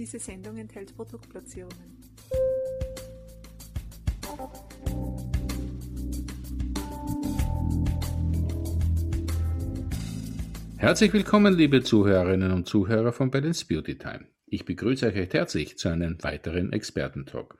Diese Sendung enthält Produktplatzierungen. Herzlich willkommen, liebe Zuhörerinnen und Zuhörer von Balance Beauty Time. Ich begrüße euch recht herzlich zu einem weiteren Expertentalk.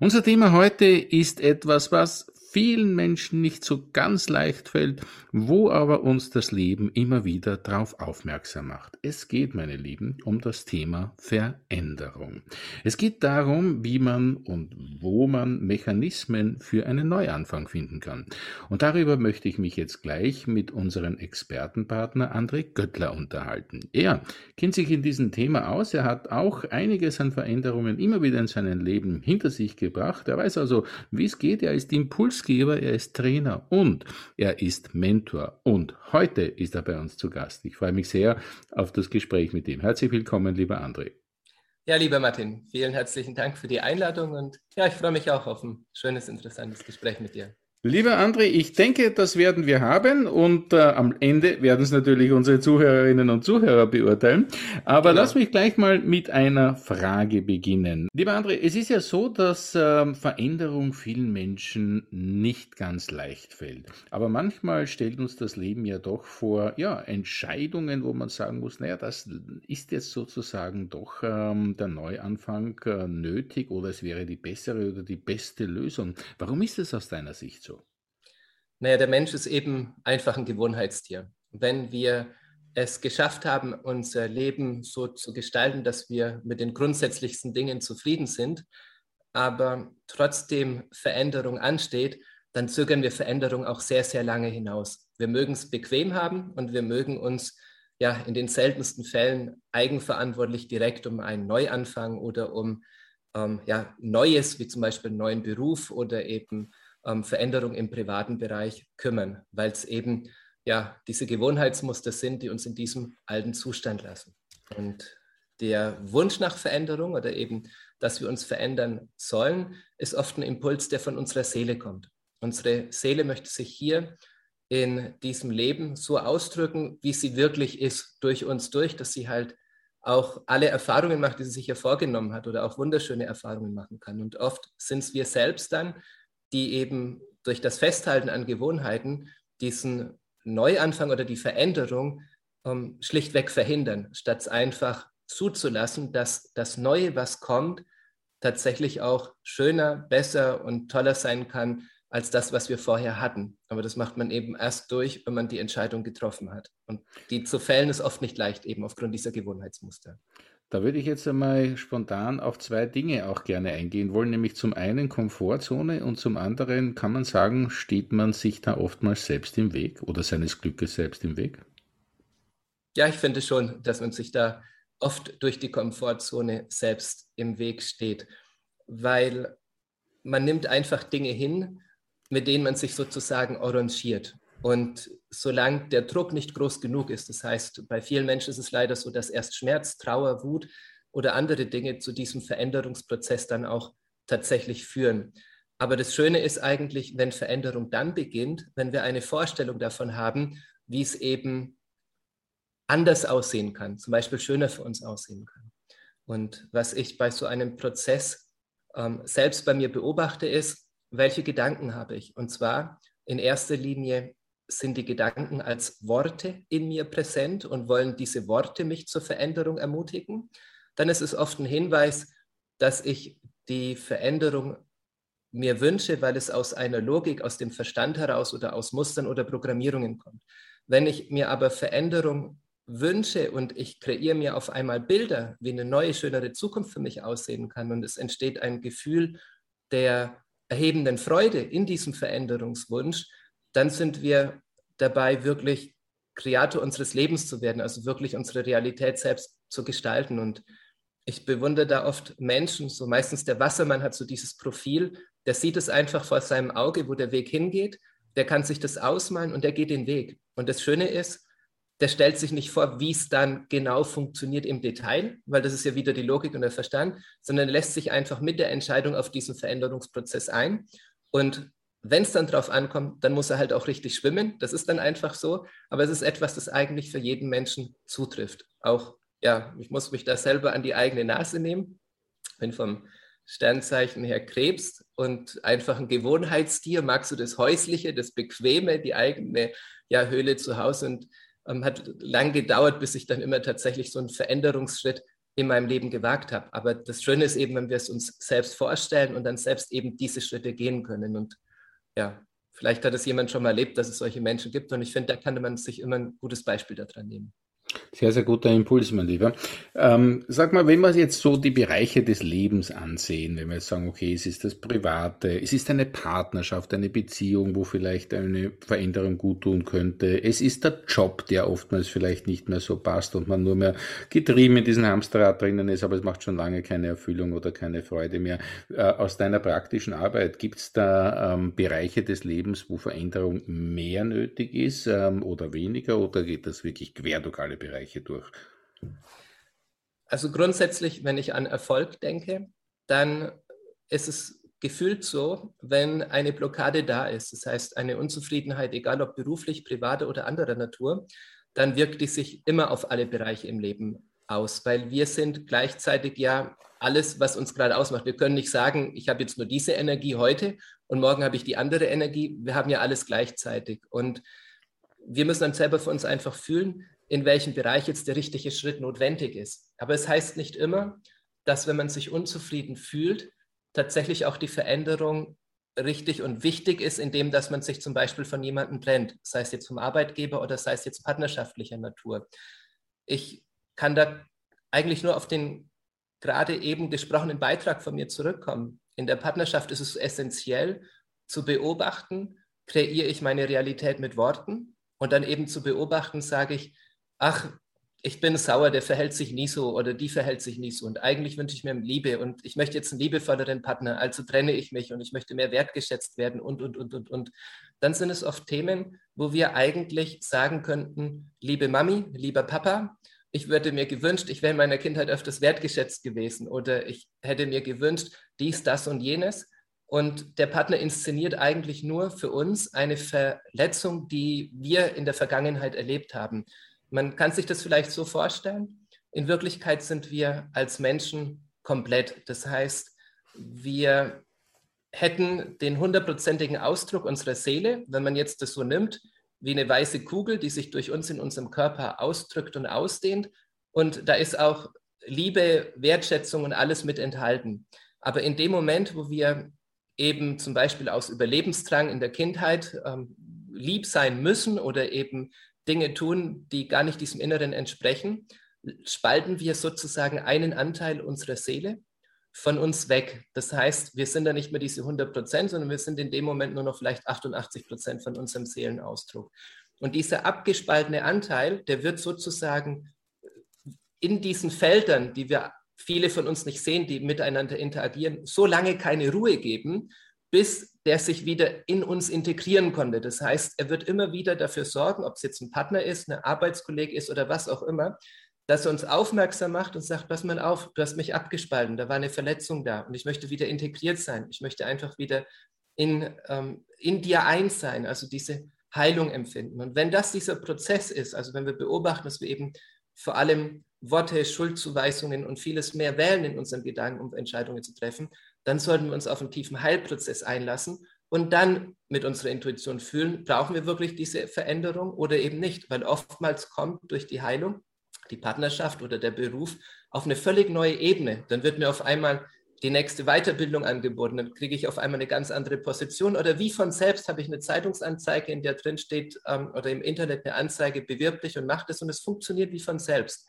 Unser Thema heute ist etwas, was vielen Menschen nicht so ganz leicht fällt, wo aber uns das Leben immer wieder darauf aufmerksam macht. Es geht, meine Lieben, um das Thema Veränderung. Es geht darum, wie man und wo man Mechanismen für einen Neuanfang finden kann. Und darüber möchte ich mich jetzt gleich mit unserem Expertenpartner André Göttler unterhalten. Er kennt sich in diesem Thema aus. Er hat auch einiges an Veränderungen immer wieder in seinem Leben hinter sich gebracht. Er weiß also, wie es geht. Er ist Impuls Impulsgeber, er ist Trainer und er ist Mentor. Und heute ist er bei uns zu Gast. Ich freue mich sehr auf das Gespräch mit ihm. Herzlich willkommen, lieber André. Ja, lieber Martin, vielen herzlichen Dank für die Einladung und ja, ich freue mich auch auf ein schönes, interessantes Gespräch mit dir. Lieber André, ich denke, das werden wir haben und äh, am Ende werden es natürlich unsere Zuhörerinnen und Zuhörer beurteilen. Aber genau. lass mich gleich mal mit einer Frage beginnen. Lieber André, es ist ja so, dass äh, Veränderung vielen Menschen nicht ganz leicht fällt. Aber manchmal stellt uns das Leben ja doch vor, ja, Entscheidungen, wo man sagen muss, naja, das ist jetzt sozusagen doch ähm, der Neuanfang äh, nötig oder es wäre die bessere oder die beste Lösung. Warum ist es aus deiner Sicht so? Naja, der Mensch ist eben einfach ein Gewohnheitstier. Wenn wir es geschafft haben, unser Leben so zu gestalten, dass wir mit den grundsätzlichsten Dingen zufrieden sind, aber trotzdem Veränderung ansteht, dann zögern wir Veränderung auch sehr, sehr lange hinaus. Wir mögen es bequem haben und wir mögen uns ja in den seltensten Fällen eigenverantwortlich direkt um einen Neuanfang oder um ähm, ja, Neues, wie zum Beispiel einen neuen Beruf oder eben ähm, Veränderung im privaten Bereich kümmern, weil es eben ja diese Gewohnheitsmuster sind, die uns in diesem alten Zustand lassen. Und der Wunsch nach Veränderung oder eben, dass wir uns verändern sollen, ist oft ein Impuls, der von unserer Seele kommt. Unsere Seele möchte sich hier in diesem Leben so ausdrücken, wie sie wirklich ist, durch uns durch, dass sie halt auch alle Erfahrungen macht, die sie sich ja vorgenommen hat oder auch wunderschöne Erfahrungen machen kann. Und oft sind es wir selbst dann, die eben durch das Festhalten an Gewohnheiten diesen Neuanfang oder die Veränderung ähm, schlichtweg verhindern, statt einfach zuzulassen, dass das Neue, was kommt, tatsächlich auch schöner, besser und toller sein kann als das, was wir vorher hatten. Aber das macht man eben erst durch, wenn man die Entscheidung getroffen hat. Und die zu fällen ist oft nicht leicht, eben aufgrund dieser Gewohnheitsmuster. Da würde ich jetzt einmal spontan auf zwei Dinge auch gerne eingehen wollen, nämlich zum einen Komfortzone und zum anderen kann man sagen, steht man sich da oftmals selbst im Weg oder seines Glückes selbst im Weg? Ja, ich finde schon, dass man sich da oft durch die Komfortzone selbst im Weg steht, weil man nimmt einfach Dinge hin, mit denen man sich sozusagen arrangiert. Und solange der Druck nicht groß genug ist, das heißt, bei vielen Menschen ist es leider so, dass erst Schmerz, Trauer, Wut oder andere Dinge zu diesem Veränderungsprozess dann auch tatsächlich führen. Aber das Schöne ist eigentlich, wenn Veränderung dann beginnt, wenn wir eine Vorstellung davon haben, wie es eben anders aussehen kann, zum Beispiel schöner für uns aussehen kann. Und was ich bei so einem Prozess ähm, selbst bei mir beobachte, ist, welche Gedanken habe ich? Und zwar in erster Linie, sind die Gedanken als Worte in mir präsent und wollen diese Worte mich zur Veränderung ermutigen, dann ist es oft ein Hinweis, dass ich die Veränderung mir wünsche, weil es aus einer Logik, aus dem Verstand heraus oder aus Mustern oder Programmierungen kommt. Wenn ich mir aber Veränderung wünsche und ich kreiere mir auf einmal Bilder, wie eine neue, schönere Zukunft für mich aussehen kann und es entsteht ein Gefühl der erhebenden Freude in diesem Veränderungswunsch, dann sind wir dabei, wirklich Kreator unseres Lebens zu werden, also wirklich unsere Realität selbst zu gestalten. Und ich bewundere da oft Menschen, so meistens der Wassermann hat so dieses Profil, der sieht es einfach vor seinem Auge, wo der Weg hingeht, der kann sich das ausmalen und der geht den Weg. Und das Schöne ist, der stellt sich nicht vor, wie es dann genau funktioniert im Detail, weil das ist ja wieder die Logik und der Verstand, sondern lässt sich einfach mit der Entscheidung auf diesen Veränderungsprozess ein und wenn es dann drauf ankommt, dann muss er halt auch richtig schwimmen. Das ist dann einfach so. Aber es ist etwas, das eigentlich für jeden Menschen zutrifft. Auch ja, ich muss mich da selber an die eigene Nase nehmen. Bin vom Sternzeichen her Krebs und einfach ein Gewohnheitstier. Magst du das Häusliche, das Bequeme, die eigene ja, Höhle zu Hause und ähm, hat lang gedauert, bis ich dann immer tatsächlich so einen Veränderungsschritt in meinem Leben gewagt habe. Aber das Schöne ist eben, wenn wir es uns selbst vorstellen und dann selbst eben diese Schritte gehen können. Und ja, vielleicht hat es jemand schon mal erlebt, dass es solche Menschen gibt. Und ich finde, da kann man sich immer ein gutes Beispiel daran nehmen. Sehr, sehr guter Impuls, mein Lieber. Ähm, sag mal, wenn wir jetzt so die Bereiche des Lebens ansehen, wenn wir jetzt sagen, okay, es ist das Private, es ist eine Partnerschaft, eine Beziehung, wo vielleicht eine Veränderung gut tun könnte, es ist der Job, der oftmals vielleicht nicht mehr so passt und man nur mehr getrieben in diesem Hamsterrad drinnen ist, aber es macht schon lange keine Erfüllung oder keine Freude mehr. Äh, aus deiner praktischen Arbeit, gibt es da ähm, Bereiche des Lebens, wo Veränderung mehr nötig ist ähm, oder weniger oder geht das wirklich quer durch alle Bereiche? Bereiche durch? Also grundsätzlich, wenn ich an Erfolg denke, dann ist es gefühlt so, wenn eine Blockade da ist, das heißt eine Unzufriedenheit, egal ob beruflich, privat oder anderer Natur, dann wirkt die sich immer auf alle Bereiche im Leben aus, weil wir sind gleichzeitig ja alles, was uns gerade ausmacht. Wir können nicht sagen, ich habe jetzt nur diese Energie heute und morgen habe ich die andere Energie. Wir haben ja alles gleichzeitig. Und wir müssen dann selber für uns einfach fühlen, in welchem Bereich jetzt der richtige Schritt notwendig ist. Aber es heißt nicht immer, dass wenn man sich unzufrieden fühlt, tatsächlich auch die Veränderung richtig und wichtig ist, indem dass man sich zum Beispiel von jemandem trennt, sei es jetzt vom Arbeitgeber oder sei es jetzt partnerschaftlicher Natur. Ich kann da eigentlich nur auf den gerade eben gesprochenen Beitrag von mir zurückkommen. In der Partnerschaft ist es essentiell zu beobachten, kreiere ich meine Realität mit Worten und dann eben zu beobachten, sage ich, ach, ich bin sauer, der verhält sich nie so oder die verhält sich nie so. Und eigentlich wünsche ich mir Liebe und ich möchte jetzt einen liebevolleren Partner, also trenne ich mich und ich möchte mehr wertgeschätzt werden und, und, und, und, und. Dann sind es oft Themen, wo wir eigentlich sagen könnten, liebe Mami, lieber Papa, ich würde mir gewünscht, ich wäre in meiner Kindheit öfters wertgeschätzt gewesen oder ich hätte mir gewünscht, dies, das und jenes. Und der Partner inszeniert eigentlich nur für uns eine Verletzung, die wir in der Vergangenheit erlebt haben. Man kann sich das vielleicht so vorstellen. In Wirklichkeit sind wir als Menschen komplett. Das heißt, wir hätten den hundertprozentigen Ausdruck unserer Seele, wenn man jetzt das so nimmt, wie eine weiße Kugel, die sich durch uns in unserem Körper ausdrückt und ausdehnt. Und da ist auch Liebe, Wertschätzung und alles mit enthalten. Aber in dem Moment, wo wir eben zum Beispiel aus Überlebensdrang in der Kindheit ähm, lieb sein müssen oder eben Dinge tun, die gar nicht diesem Inneren entsprechen, spalten wir sozusagen einen Anteil unserer Seele von uns weg. Das heißt, wir sind dann nicht mehr diese 100 Prozent, sondern wir sind in dem Moment nur noch vielleicht 88 Prozent von unserem Seelenausdruck. Und dieser abgespaltene Anteil, der wird sozusagen in diesen Feldern, die wir viele von uns nicht sehen, die miteinander interagieren, so lange keine Ruhe geben, bis der sich wieder in uns integrieren konnte. Das heißt, er wird immer wieder dafür sorgen, ob es jetzt ein Partner ist, ein Arbeitskollege ist oder was auch immer, dass er uns aufmerksam macht und sagt, pass mal auf, du hast mich abgespalten, da war eine Verletzung da und ich möchte wieder integriert sein. Ich möchte einfach wieder in, ähm, in dir eins sein, also diese Heilung empfinden. Und wenn das dieser Prozess ist, also wenn wir beobachten, dass wir eben vor allem Worte, Schuldzuweisungen und vieles mehr wählen in unseren Gedanken, um Entscheidungen zu treffen, dann sollten wir uns auf einen tiefen Heilprozess einlassen und dann mit unserer Intuition fühlen, brauchen wir wirklich diese Veränderung oder eben nicht, weil oftmals kommt durch die Heilung die Partnerschaft oder der Beruf auf eine völlig neue Ebene. Dann wird mir auf einmal die nächste Weiterbildung angeboten, dann kriege ich auf einmal eine ganz andere Position oder wie von selbst habe ich eine Zeitungsanzeige, in der drin steht ähm, oder im Internet eine Anzeige, bewirb dich und mach das und es funktioniert wie von selbst.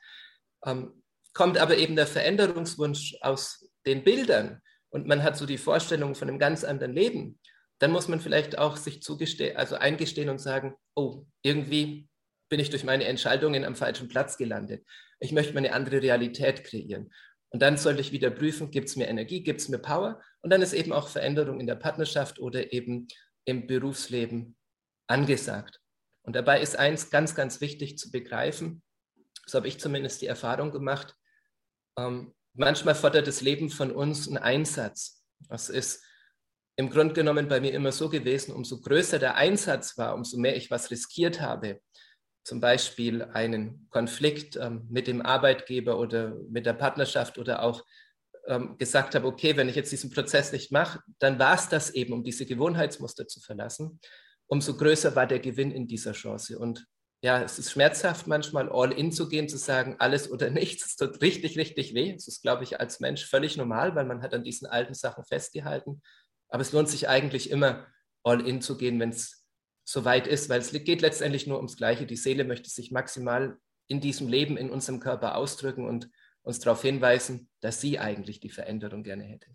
Ähm, kommt aber eben der Veränderungswunsch aus den Bildern, und man hat so die Vorstellung von einem ganz anderen Leben, dann muss man vielleicht auch sich zugestehen, also eingestehen und sagen, oh, irgendwie bin ich durch meine Entscheidungen am falschen Platz gelandet. Ich möchte mir eine andere Realität kreieren. Und dann sollte ich wieder prüfen, gibt es mir Energie, gibt es mir Power? Und dann ist eben auch Veränderung in der Partnerschaft oder eben im Berufsleben angesagt. Und dabei ist eins ganz, ganz wichtig zu begreifen, so habe ich zumindest die Erfahrung gemacht, ähm, manchmal fordert das Leben von uns einen Einsatz. Das ist im Grunde genommen bei mir immer so gewesen, umso größer der Einsatz war, umso mehr ich was riskiert habe, zum Beispiel einen Konflikt ähm, mit dem Arbeitgeber oder mit der Partnerschaft oder auch ähm, gesagt habe, okay, wenn ich jetzt diesen Prozess nicht mache, dann war es das eben, um diese Gewohnheitsmuster zu verlassen, umso größer war der Gewinn in dieser Chance. Und ja, es ist schmerzhaft manchmal all in zu gehen, zu sagen, alles oder nichts. Es tut richtig, richtig weh. Es ist, glaube ich, als Mensch völlig normal, weil man hat an diesen alten Sachen festgehalten. Aber es lohnt sich eigentlich immer, all in zu gehen, wenn es so weit ist, weil es geht letztendlich nur ums Gleiche. Die Seele möchte sich maximal in diesem Leben, in unserem Körper ausdrücken und uns darauf hinweisen, dass sie eigentlich die Veränderung gerne hätte.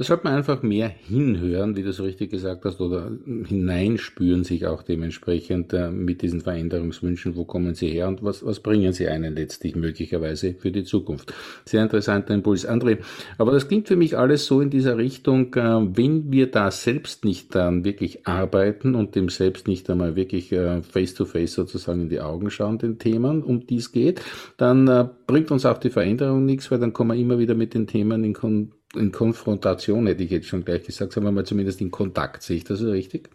Da sollte man einfach mehr hinhören, wie du so richtig gesagt hast, oder hineinspüren sich auch dementsprechend äh, mit diesen Veränderungswünschen, wo kommen sie her und was, was bringen sie einen letztlich möglicherweise für die Zukunft. Sehr interessanter Impuls. André, aber das klingt für mich alles so in dieser Richtung, äh, wenn wir da selbst nicht dann wirklich arbeiten und dem selbst nicht einmal wirklich äh, face to face sozusagen in die Augen schauen, den Themen, um die es geht, dann bringt uns auch die Veränderung nichts, weil dann kommen wir immer wieder mit den Themen in Kontakt in Konfrontation, hätte ich jetzt schon gleich gesagt, sagen wir mal zumindest in Kontakt. Sehe ich das richtig?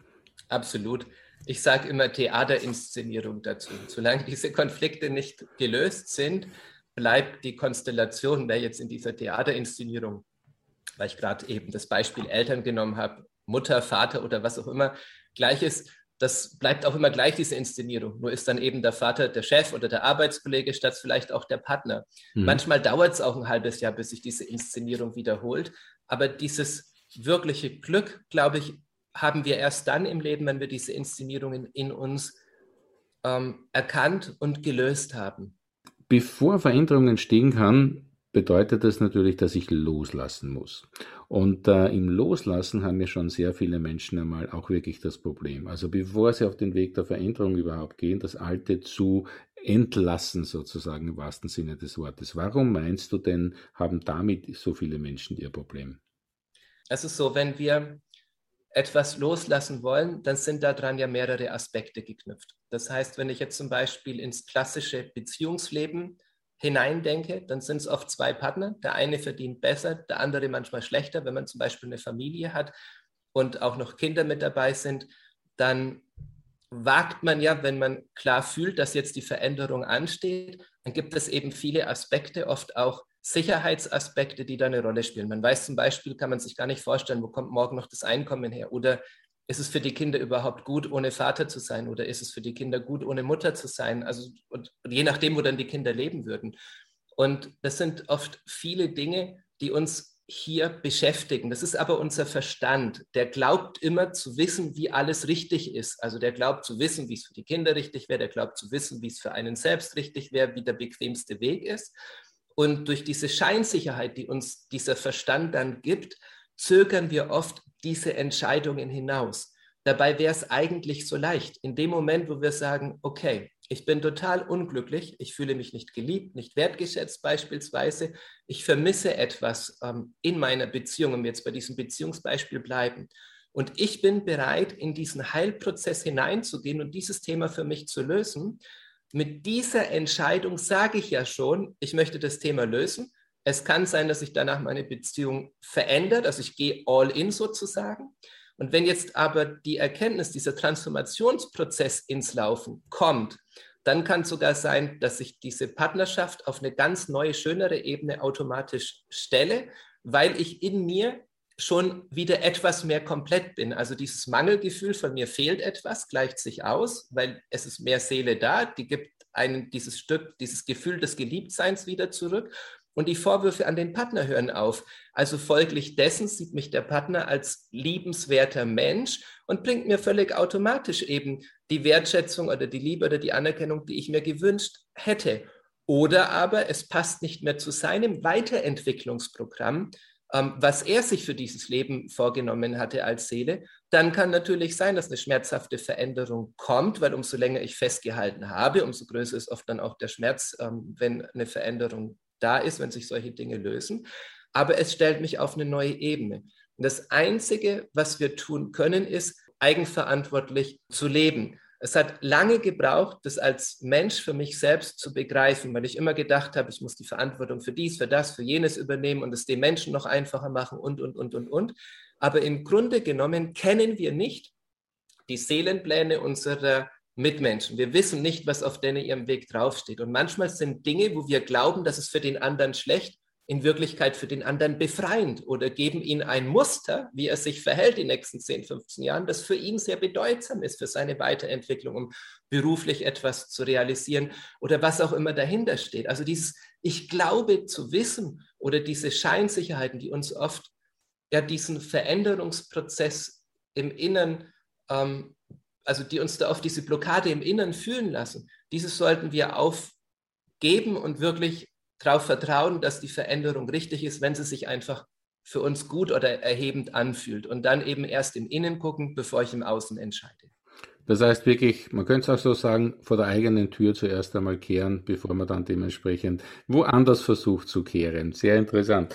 Absolut. Ich sage immer Theaterinszenierung dazu. Solange diese Konflikte nicht gelöst sind, bleibt die Konstellation, wer jetzt in dieser Theaterinszenierung, weil ich gerade eben das Beispiel Eltern genommen habe, Mutter, Vater oder was auch immer, gleiches, das bleibt auch immer gleich, diese Inszenierung. Nur ist dann eben der Vater der Chef oder der Arbeitskollege statt vielleicht auch der Partner. Mhm. Manchmal dauert es auch ein halbes Jahr, bis sich diese Inszenierung wiederholt. Aber dieses wirkliche Glück, glaube ich, haben wir erst dann im Leben, wenn wir diese Inszenierungen in uns ähm, erkannt und gelöst haben. Bevor Veränderung entstehen kann, bedeutet das natürlich, dass ich loslassen muss. Und äh, im Loslassen haben ja schon sehr viele Menschen einmal auch wirklich das Problem. Also bevor sie auf den Weg der Veränderung überhaupt gehen, das Alte zu entlassen sozusagen im wahrsten Sinne des Wortes. Warum meinst du denn, haben damit so viele Menschen ihr Problem? Es ist so, wenn wir etwas loslassen wollen, dann sind daran ja mehrere Aspekte geknüpft. Das heißt, wenn ich jetzt zum Beispiel ins klassische Beziehungsleben hineindenke, dann sind es oft zwei Partner. Der eine verdient besser, der andere manchmal schlechter. Wenn man zum Beispiel eine Familie hat und auch noch Kinder mit dabei sind, dann wagt man ja, wenn man klar fühlt, dass jetzt die Veränderung ansteht, dann gibt es eben viele Aspekte, oft auch Sicherheitsaspekte, die da eine Rolle spielen. Man weiß zum Beispiel, kann man sich gar nicht vorstellen, wo kommt morgen noch das Einkommen her oder ist es für die Kinder überhaupt gut, ohne Vater zu sein oder ist es für die Kinder gut, ohne Mutter zu sein? Also und, und je nachdem, wo dann die Kinder leben würden. Und das sind oft viele Dinge, die uns hier beschäftigen. Das ist aber unser Verstand. Der glaubt immer zu wissen, wie alles richtig ist. Also der glaubt zu wissen, wie es für die Kinder richtig wäre. Der glaubt zu wissen, wie es für einen selbst richtig wäre, wie der bequemste Weg ist. Und durch diese Scheinsicherheit, die uns dieser Verstand dann gibt, zögern wir oft diese Entscheidungen hinaus. Dabei wäre es eigentlich so leicht. In dem Moment, wo wir sagen, okay, ich bin total unglücklich, ich fühle mich nicht geliebt, nicht wertgeschätzt beispielsweise, ich vermisse etwas ähm, in meiner Beziehung, um jetzt bei diesem Beziehungsbeispiel bleiben. Und ich bin bereit, in diesen Heilprozess hineinzugehen und dieses Thema für mich zu lösen. Mit dieser Entscheidung sage ich ja schon, ich möchte das Thema lösen es kann sein, dass sich danach meine Beziehung verändert, also ich gehe all in sozusagen. Und wenn jetzt aber die Erkenntnis, dieser Transformationsprozess ins Laufen kommt, dann kann es sogar sein, dass ich diese Partnerschaft auf eine ganz neue, schönere Ebene automatisch stelle, weil ich in mir schon wieder etwas mehr komplett bin. Also dieses Mangelgefühl von mir fehlt etwas, gleicht sich aus, weil es ist mehr Seele da, die gibt einen dieses Stück, dieses Gefühl des Geliebtseins wieder zurück. Und die Vorwürfe an den Partner hören auf. Also folglich dessen sieht mich der Partner als liebenswerter Mensch und bringt mir völlig automatisch eben die Wertschätzung oder die Liebe oder die Anerkennung, die ich mir gewünscht hätte. Oder aber es passt nicht mehr zu seinem Weiterentwicklungsprogramm, ähm, was er sich für dieses Leben vorgenommen hatte als Seele, dann kann natürlich sein, dass eine schmerzhafte Veränderung kommt, weil umso länger ich festgehalten habe, umso größer ist oft dann auch der Schmerz, ähm, wenn eine Veränderung da ist, wenn sich solche Dinge lösen. Aber es stellt mich auf eine neue Ebene. Und das Einzige, was wir tun können, ist, eigenverantwortlich zu leben. Es hat lange gebraucht, das als Mensch für mich selbst zu begreifen, weil ich immer gedacht habe, ich muss die Verantwortung für dies, für das, für jenes übernehmen und es den Menschen noch einfacher machen und, und, und, und, und. Aber im Grunde genommen kennen wir nicht die Seelenpläne unserer Mitmenschen. Wir wissen nicht, was auf denen ihrem Weg draufsteht. Und manchmal sind Dinge, wo wir glauben, dass es für den anderen schlecht, in Wirklichkeit für den anderen befreiend oder geben ihm ein Muster, wie er sich verhält die nächsten 10, 15 Jahren, das für ihn sehr bedeutsam ist für seine Weiterentwicklung, um beruflich etwas zu realisieren oder was auch immer dahinter steht. Also dieses Ich glaube zu wissen oder diese Scheinsicherheiten, die uns oft ja diesen Veränderungsprozess im Innern ähm, also die uns da auf diese Blockade im Inneren fühlen lassen, dieses sollten wir aufgeben und wirklich darauf vertrauen, dass die Veränderung richtig ist, wenn sie sich einfach für uns gut oder erhebend anfühlt. Und dann eben erst im Innen gucken, bevor ich im Außen entscheide. Das heißt wirklich, man könnte es auch so sagen, vor der eigenen Tür zuerst einmal kehren, bevor man dann dementsprechend woanders versucht zu kehren. Sehr interessant.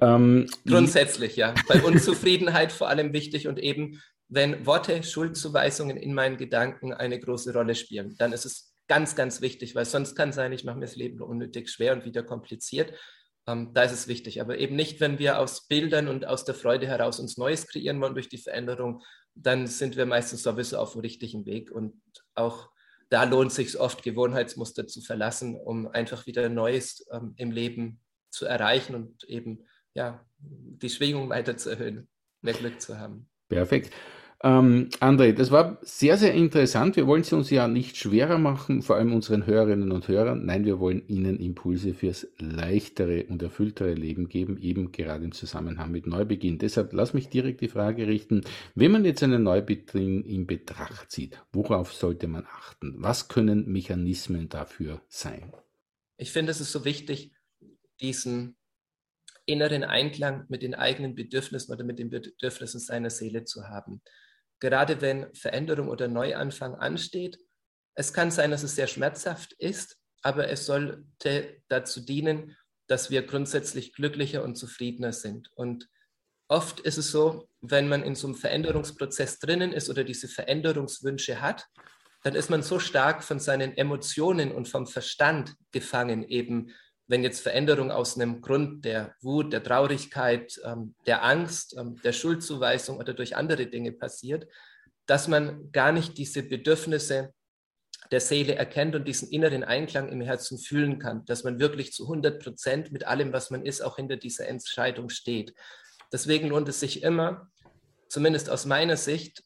Ähm, Grundsätzlich, ja. Bei Unzufriedenheit vor allem wichtig und eben wenn Worte, Schuldzuweisungen in meinen Gedanken eine große Rolle spielen. Dann ist es ganz, ganz wichtig, weil sonst kann sein, ich mache mir das Leben unnötig schwer und wieder kompliziert. Ähm, da ist es wichtig, aber eben nicht, wenn wir aus Bildern und aus der Freude heraus uns Neues kreieren wollen durch die Veränderung, dann sind wir meistens sowieso auf dem richtigen Weg und auch da lohnt es sich oft, Gewohnheitsmuster zu verlassen, um einfach wieder Neues ähm, im Leben zu erreichen und eben ja, die Schwingung weiter zu erhöhen, mehr Glück zu haben. Perfekt. Ähm, André, das war sehr, sehr interessant. Wir wollen es uns ja nicht schwerer machen, vor allem unseren Hörerinnen und Hörern. Nein, wir wollen Ihnen Impulse fürs leichtere und erfülltere Leben geben, eben gerade im Zusammenhang mit Neubeginn. Deshalb lass mich direkt die Frage richten, wenn man jetzt einen Neubeginn in Betracht zieht, worauf sollte man achten? Was können Mechanismen dafür sein? Ich finde, es ist so wichtig, diesen inneren Einklang mit den eigenen Bedürfnissen oder mit den Bedürfnissen seiner Seele zu haben gerade wenn Veränderung oder Neuanfang ansteht. Es kann sein, dass es sehr schmerzhaft ist, aber es sollte dazu dienen, dass wir grundsätzlich glücklicher und zufriedener sind. Und oft ist es so, wenn man in so einem Veränderungsprozess drinnen ist oder diese Veränderungswünsche hat, dann ist man so stark von seinen Emotionen und vom Verstand gefangen, eben wenn jetzt Veränderung aus einem Grund der Wut, der Traurigkeit, ähm, der Angst, ähm, der Schuldzuweisung oder durch andere Dinge passiert, dass man gar nicht diese Bedürfnisse der Seele erkennt und diesen inneren Einklang im Herzen fühlen kann, dass man wirklich zu 100 Prozent mit allem, was man ist, auch hinter dieser Entscheidung steht. Deswegen lohnt es sich immer, zumindest aus meiner Sicht,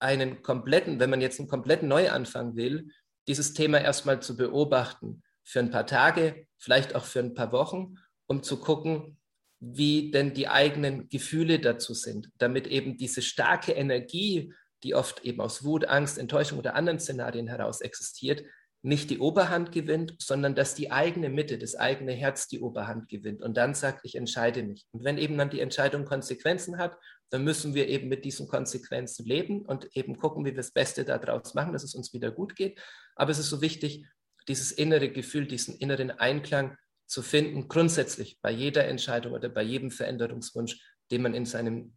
einen kompletten, wenn man jetzt einen kompletten Neuanfang will, dieses Thema erstmal zu beobachten für ein paar Tage, vielleicht auch für ein paar Wochen, um zu gucken, wie denn die eigenen Gefühle dazu sind, damit eben diese starke Energie, die oft eben aus Wut, Angst, Enttäuschung oder anderen Szenarien heraus existiert, nicht die Oberhand gewinnt, sondern dass die eigene Mitte, das eigene Herz die Oberhand gewinnt und dann sagt, ich entscheide mich. Und wenn eben dann die Entscheidung Konsequenzen hat, dann müssen wir eben mit diesen Konsequenzen leben und eben gucken, wie wir das Beste daraus machen, dass es uns wieder gut geht. Aber es ist so wichtig, dieses innere Gefühl, diesen inneren Einklang zu finden, grundsätzlich bei jeder Entscheidung oder bei jedem Veränderungswunsch, den man in seinem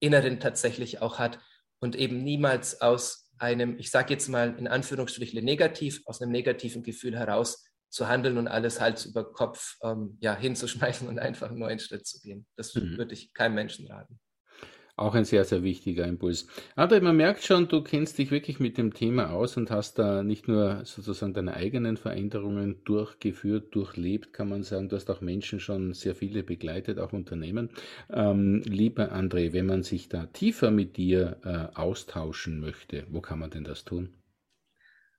Inneren tatsächlich auch hat und eben niemals aus einem, ich sage jetzt mal in Anführungsstrichen negativ, aus einem negativen Gefühl heraus zu handeln und alles Hals über Kopf ähm, ja, hinzuschmeißen und einfach einen neuen Schritt zu gehen. Das mhm. würde ich keinem Menschen raten. Auch ein sehr, sehr wichtiger Impuls. André, man merkt schon, du kennst dich wirklich mit dem Thema aus und hast da nicht nur sozusagen deine eigenen Veränderungen durchgeführt, durchlebt, kann man sagen. Du hast auch Menschen schon sehr viele begleitet, auch Unternehmen. Ähm, lieber André, wenn man sich da tiefer mit dir äh, austauschen möchte, wo kann man denn das tun?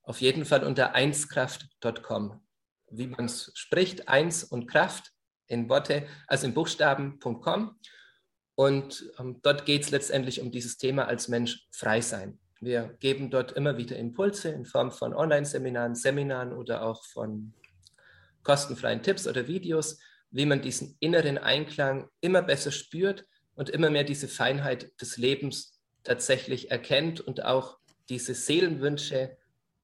Auf jeden Fall unter einskraft.com. Wie man es spricht, eins und Kraft in Worte, also in Buchstaben.com. Und ähm, dort geht es letztendlich um dieses Thema als Mensch frei sein. Wir geben dort immer wieder Impulse in Form von Online-Seminaren, Seminaren oder auch von kostenfreien Tipps oder Videos, wie man diesen inneren Einklang immer besser spürt und immer mehr diese Feinheit des Lebens tatsächlich erkennt und auch diese Seelenwünsche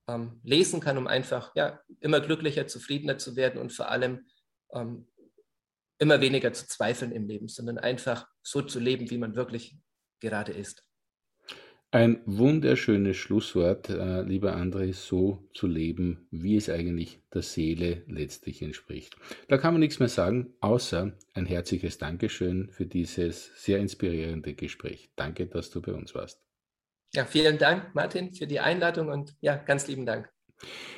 ähm, lesen kann, um einfach ja, immer glücklicher, zufriedener zu werden und vor allem ähm, immer weniger zu zweifeln im Leben, sondern einfach so zu leben, wie man wirklich gerade ist. Ein wunderschönes Schlusswort, äh, lieber André, so zu leben, wie es eigentlich der Seele letztlich entspricht. Da kann man nichts mehr sagen, außer ein herzliches Dankeschön für dieses sehr inspirierende Gespräch. Danke, dass du bei uns warst. Ja, vielen Dank, Martin, für die Einladung und ja, ganz lieben Dank.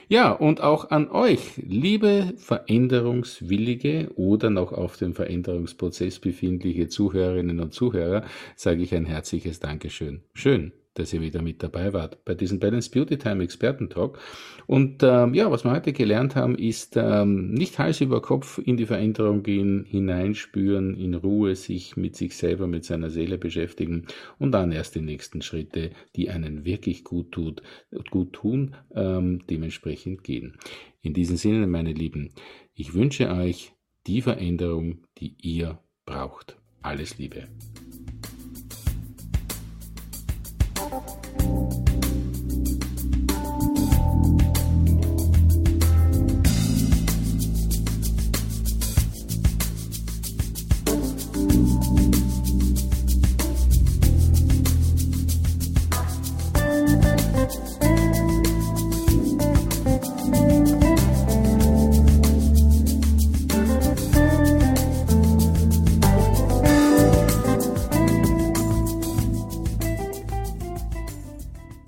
Ja, und auch an euch, liebe veränderungswillige oder noch auf dem Veränderungsprozess befindliche Zuhörerinnen und Zuhörer, sage ich ein herzliches Dankeschön. Schön, dass ihr wieder mit dabei wart bei diesem Balance Beauty Time Experten-Talk. Und ähm, ja, was wir heute gelernt haben, ist ähm, nicht Hals über Kopf in die Veränderung gehen, hineinspüren, in Ruhe sich mit sich selber, mit seiner Seele beschäftigen und dann erst die nächsten Schritte, die einen wirklich gut tut, gut tun, ähm, dementsprechend gehen. In diesem Sinne, meine Lieben, ich wünsche euch die Veränderung, die ihr braucht. Alles Liebe. Thank you.